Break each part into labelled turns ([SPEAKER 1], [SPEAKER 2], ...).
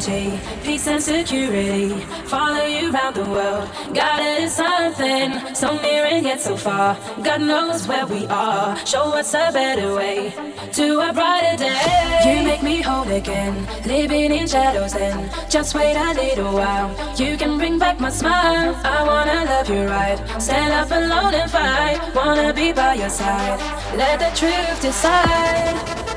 [SPEAKER 1] peace and security. Follow you round the world. God is something, so near and yet so far. God knows where we are. Show us a better way to a brighter day. You make me whole again, living in shadows. And just wait a little while. You can bring back my smile. I wanna love you right. Stand up alone and fight. Wanna be by your side. Let the truth decide.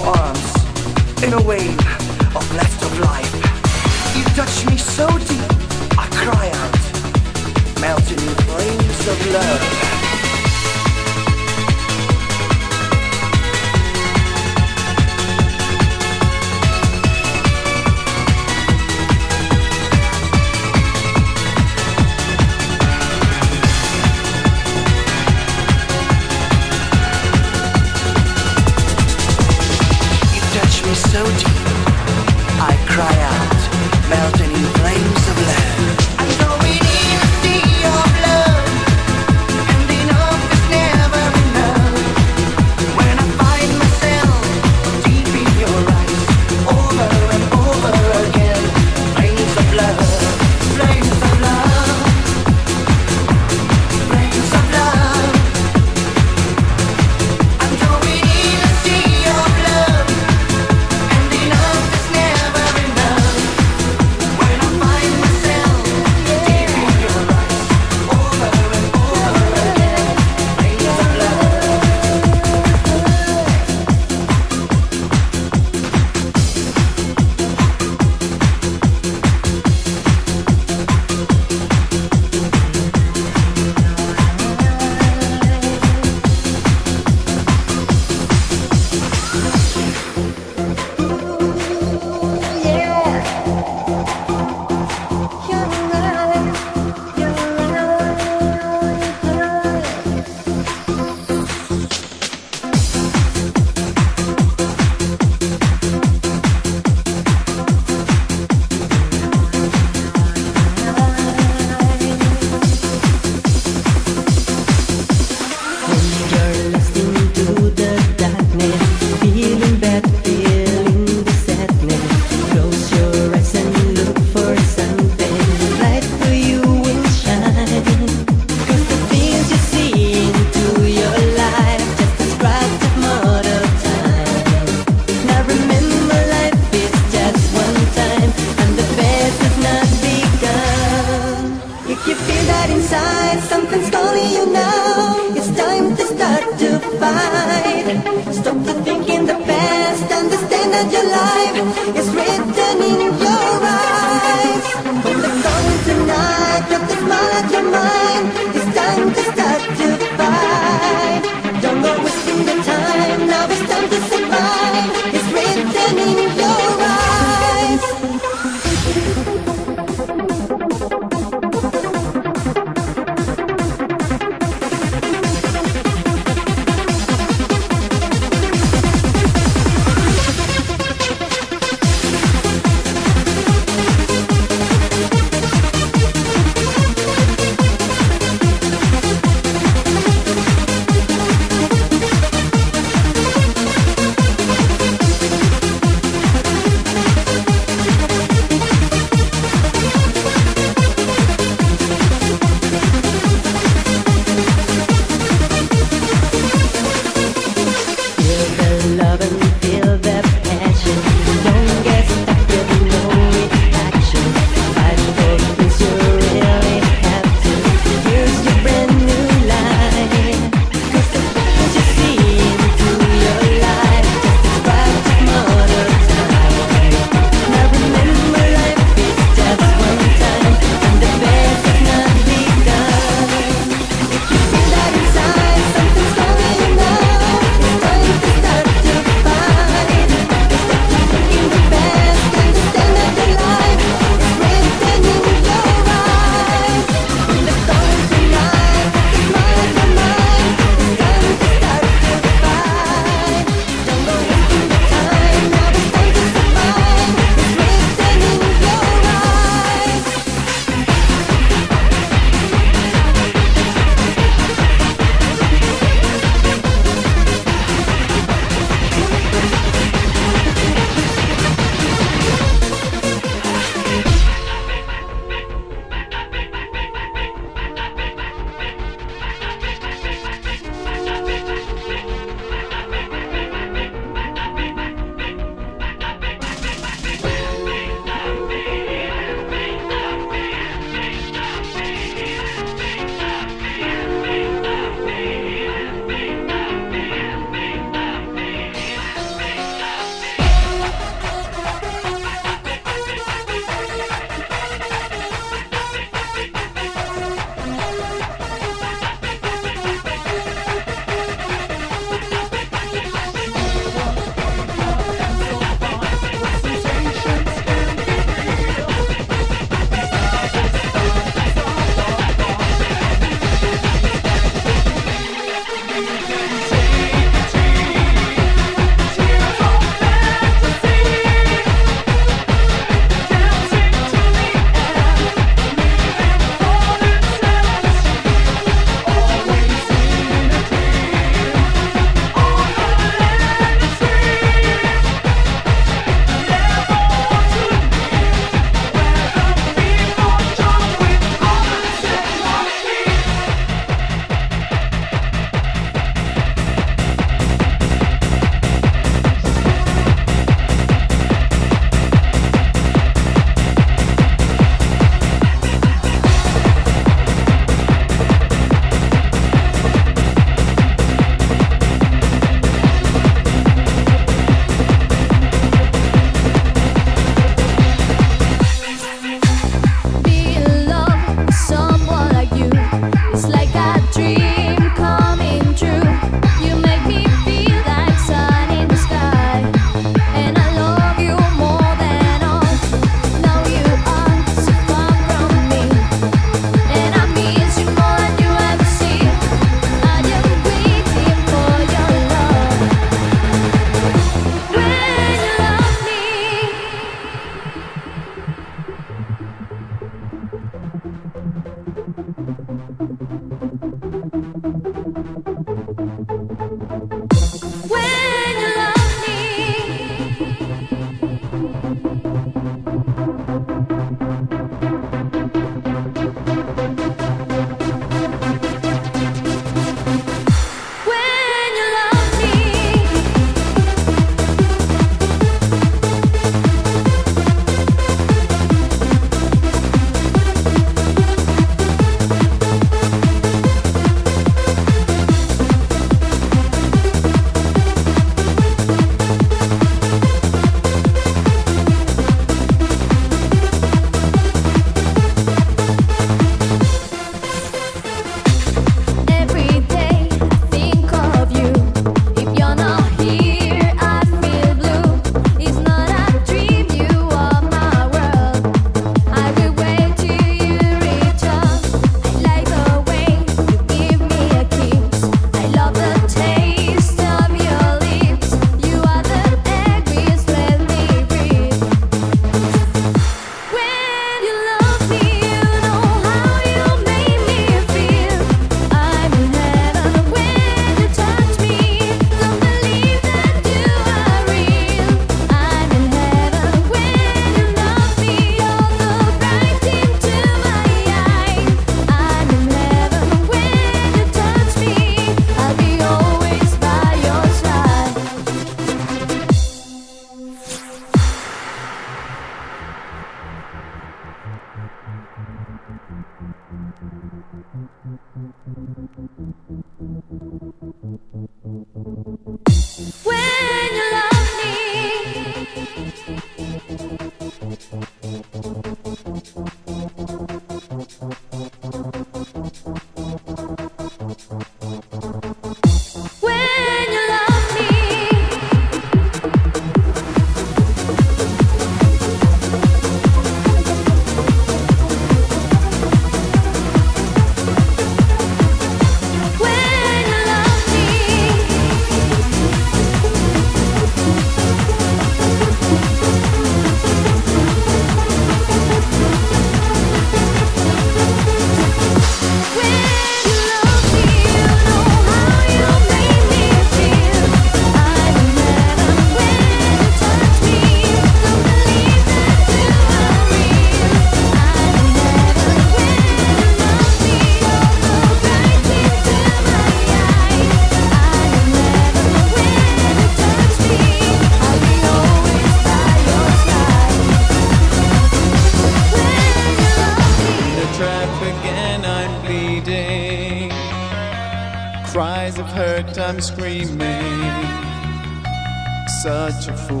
[SPEAKER 2] a fool.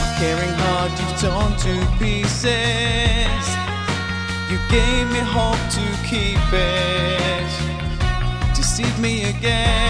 [SPEAKER 3] My caring heart you've torn to pieces. You gave me hope to keep it. Deceive me again.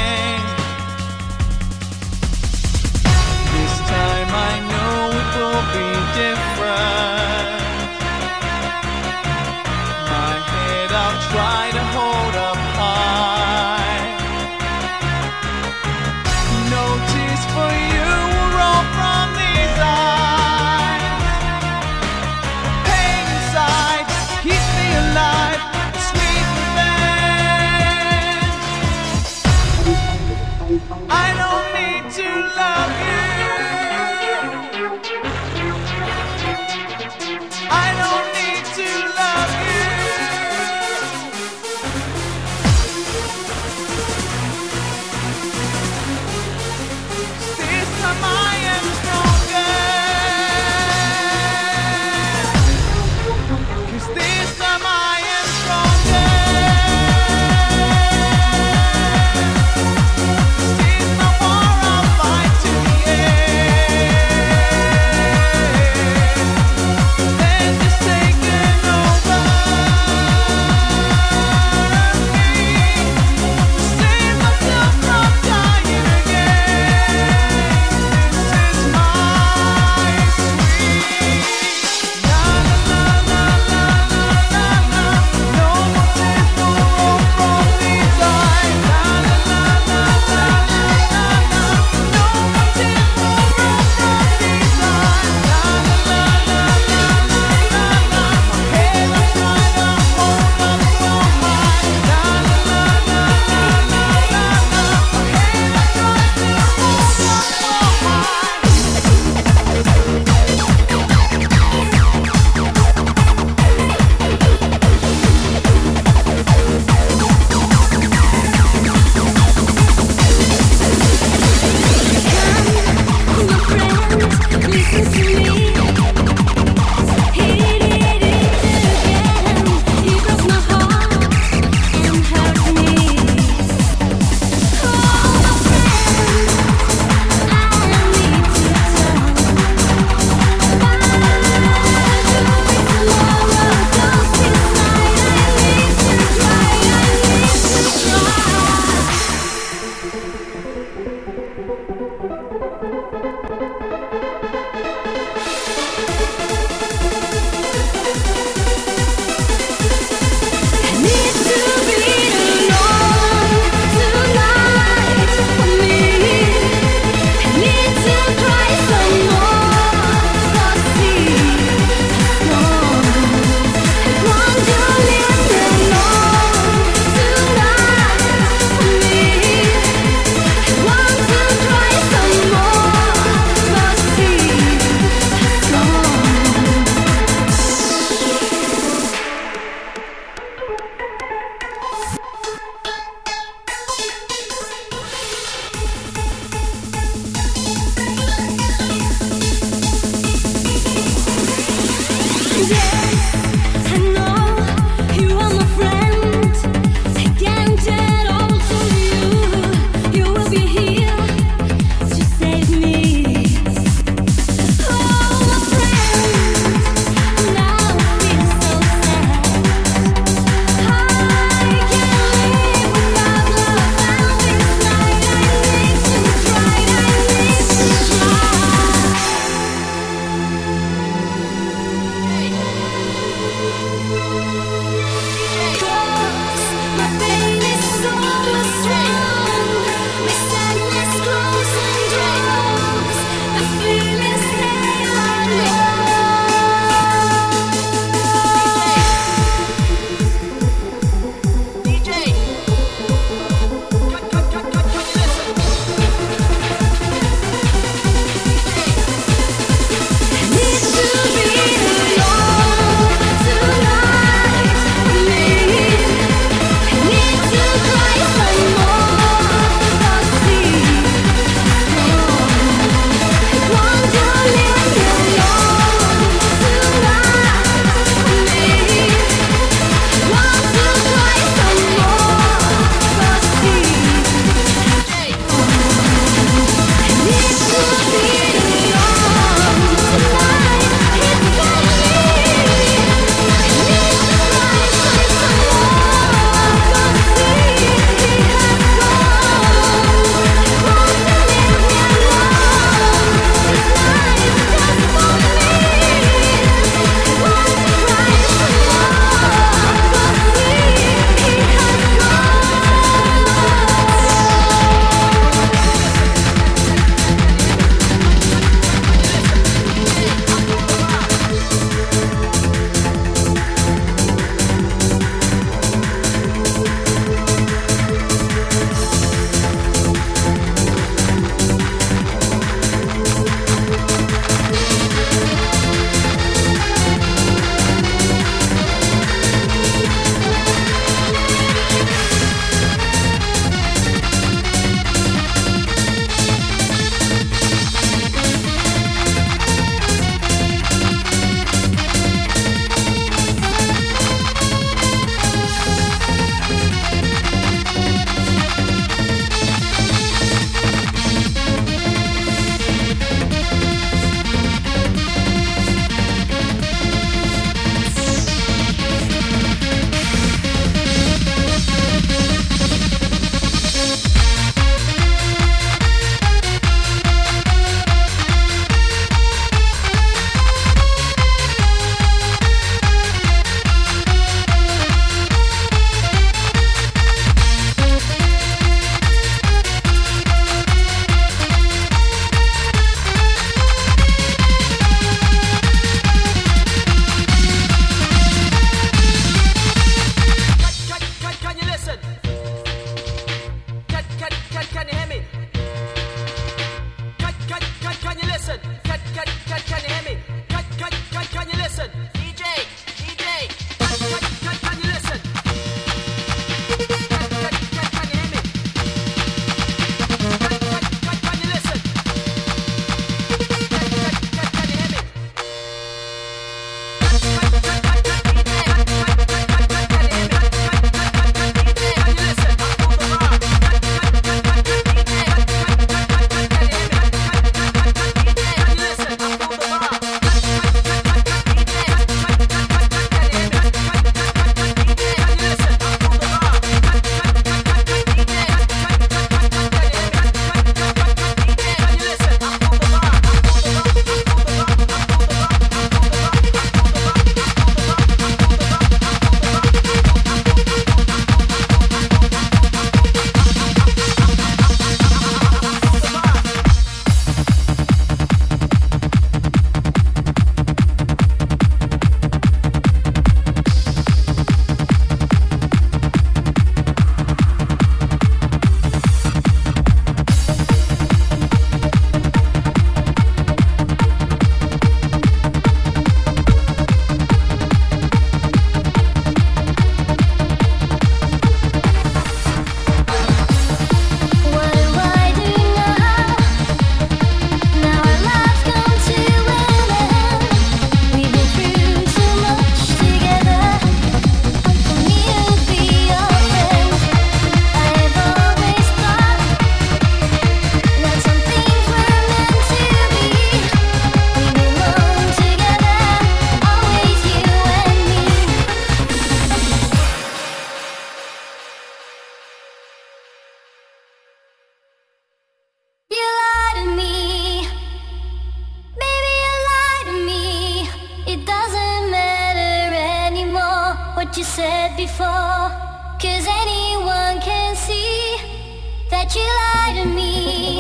[SPEAKER 3] That you lie to me.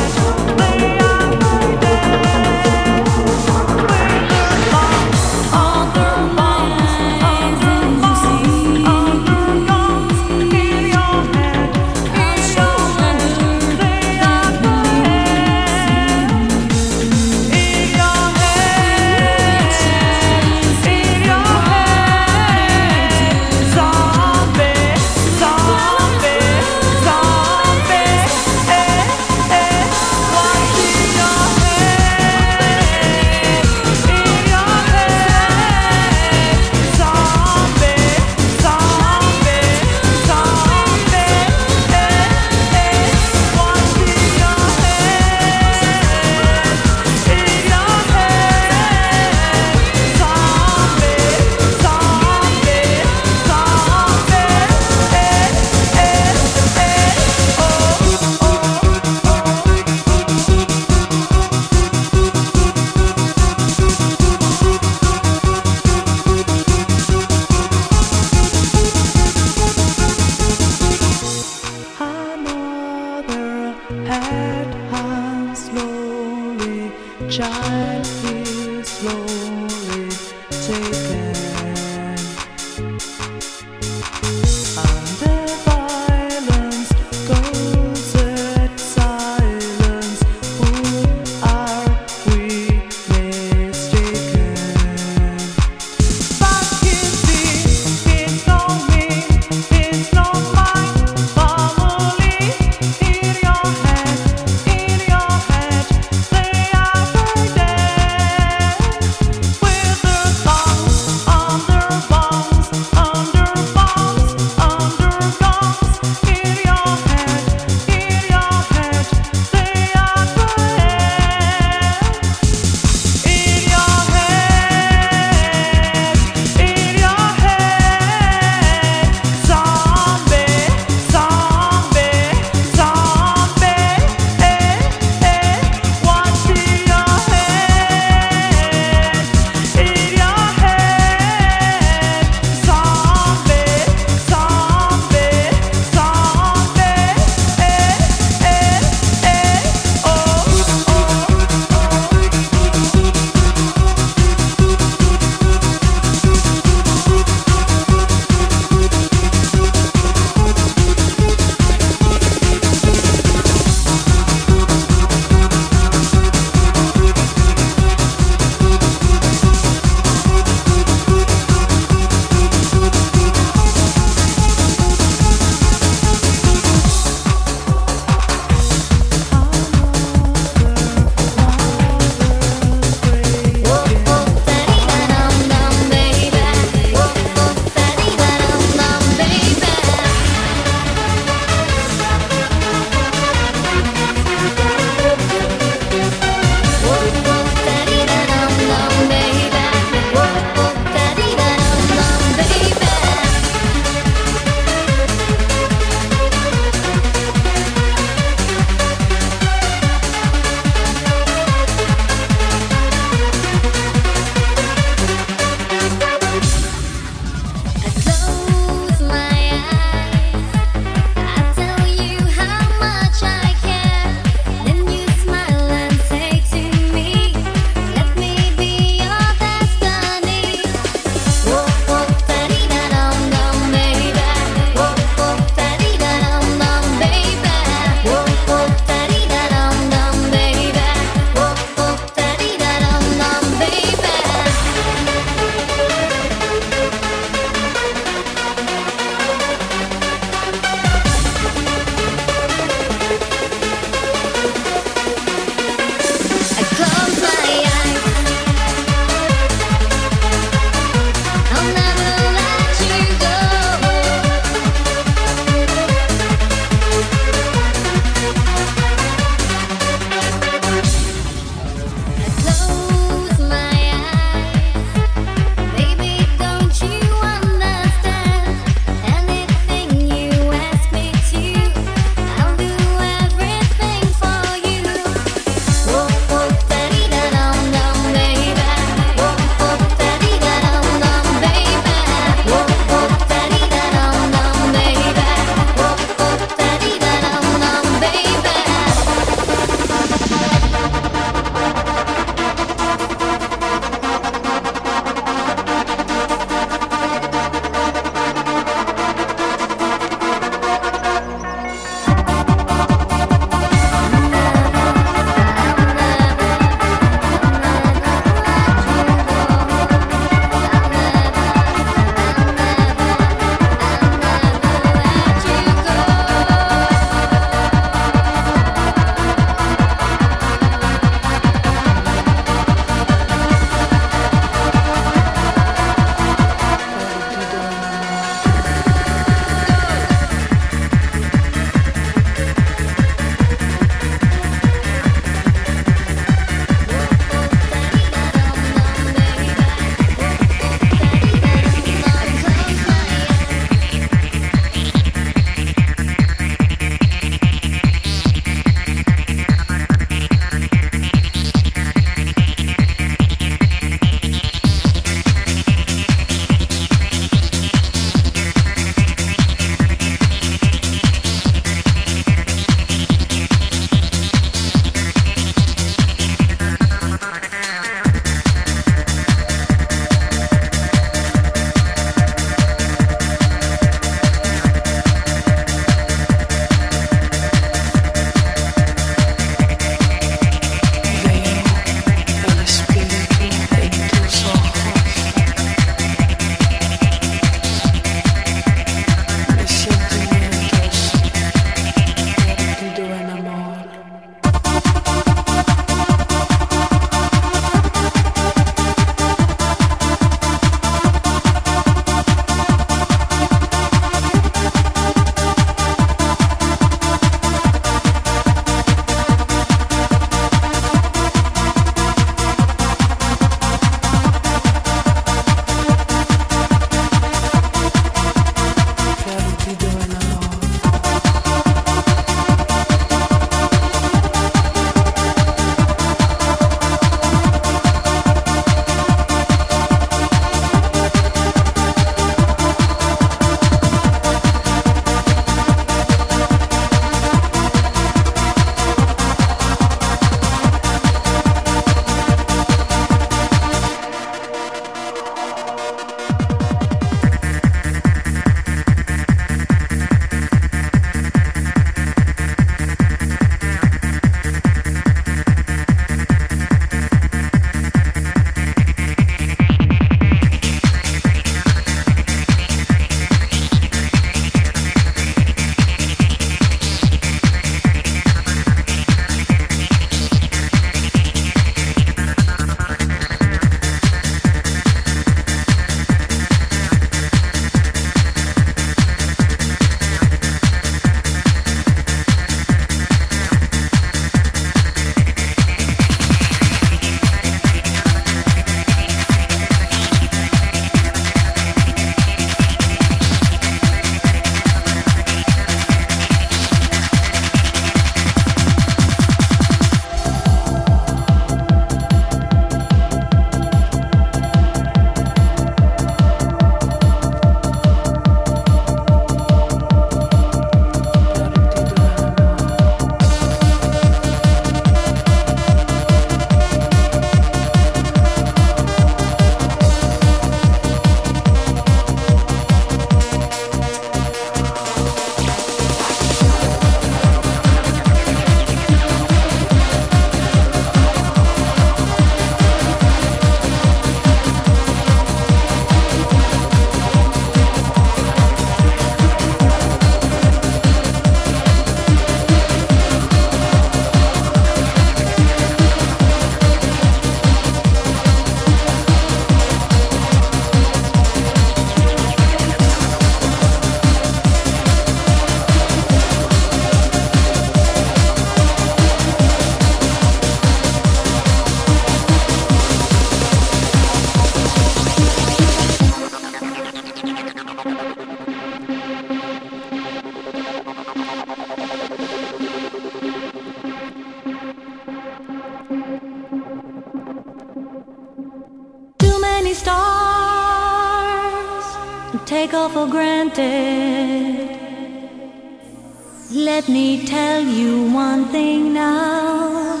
[SPEAKER 3] Let me tell you one thing now.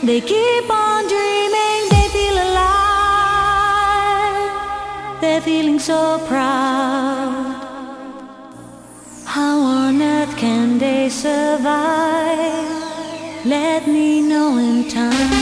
[SPEAKER 3] They keep on dreaming, they feel alive. They're feeling so proud. How on earth can they survive? Let me know in time.